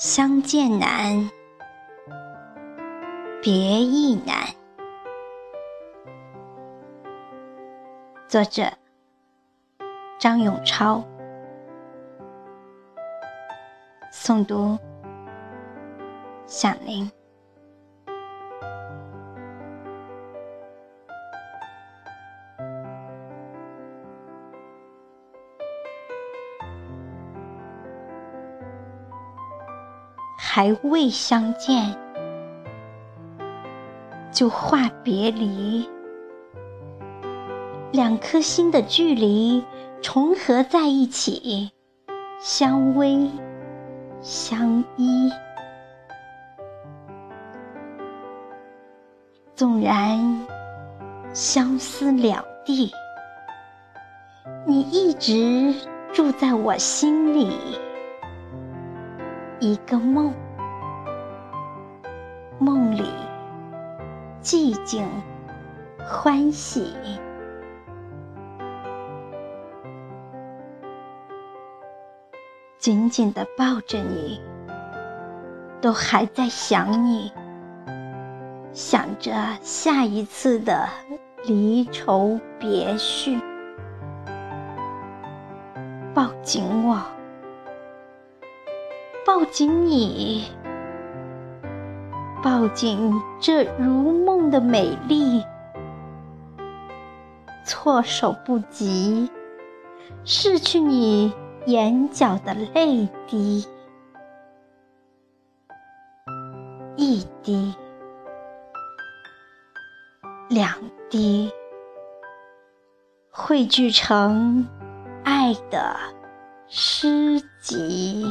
相见难，别亦难。作者：张永超，诵读：响铃。还未相见，就话别离，两颗心的距离重合在一起，相偎相依。纵然相思两地，你一直住在我心里。一个梦，梦里寂静欢喜，紧紧的抱着你，都还在想你，想着下一次的离愁别绪，抱紧我。抱紧你，抱紧这如梦的美丽，措手不及，拭去你眼角的泪滴，一滴，两滴，汇聚成爱的诗集。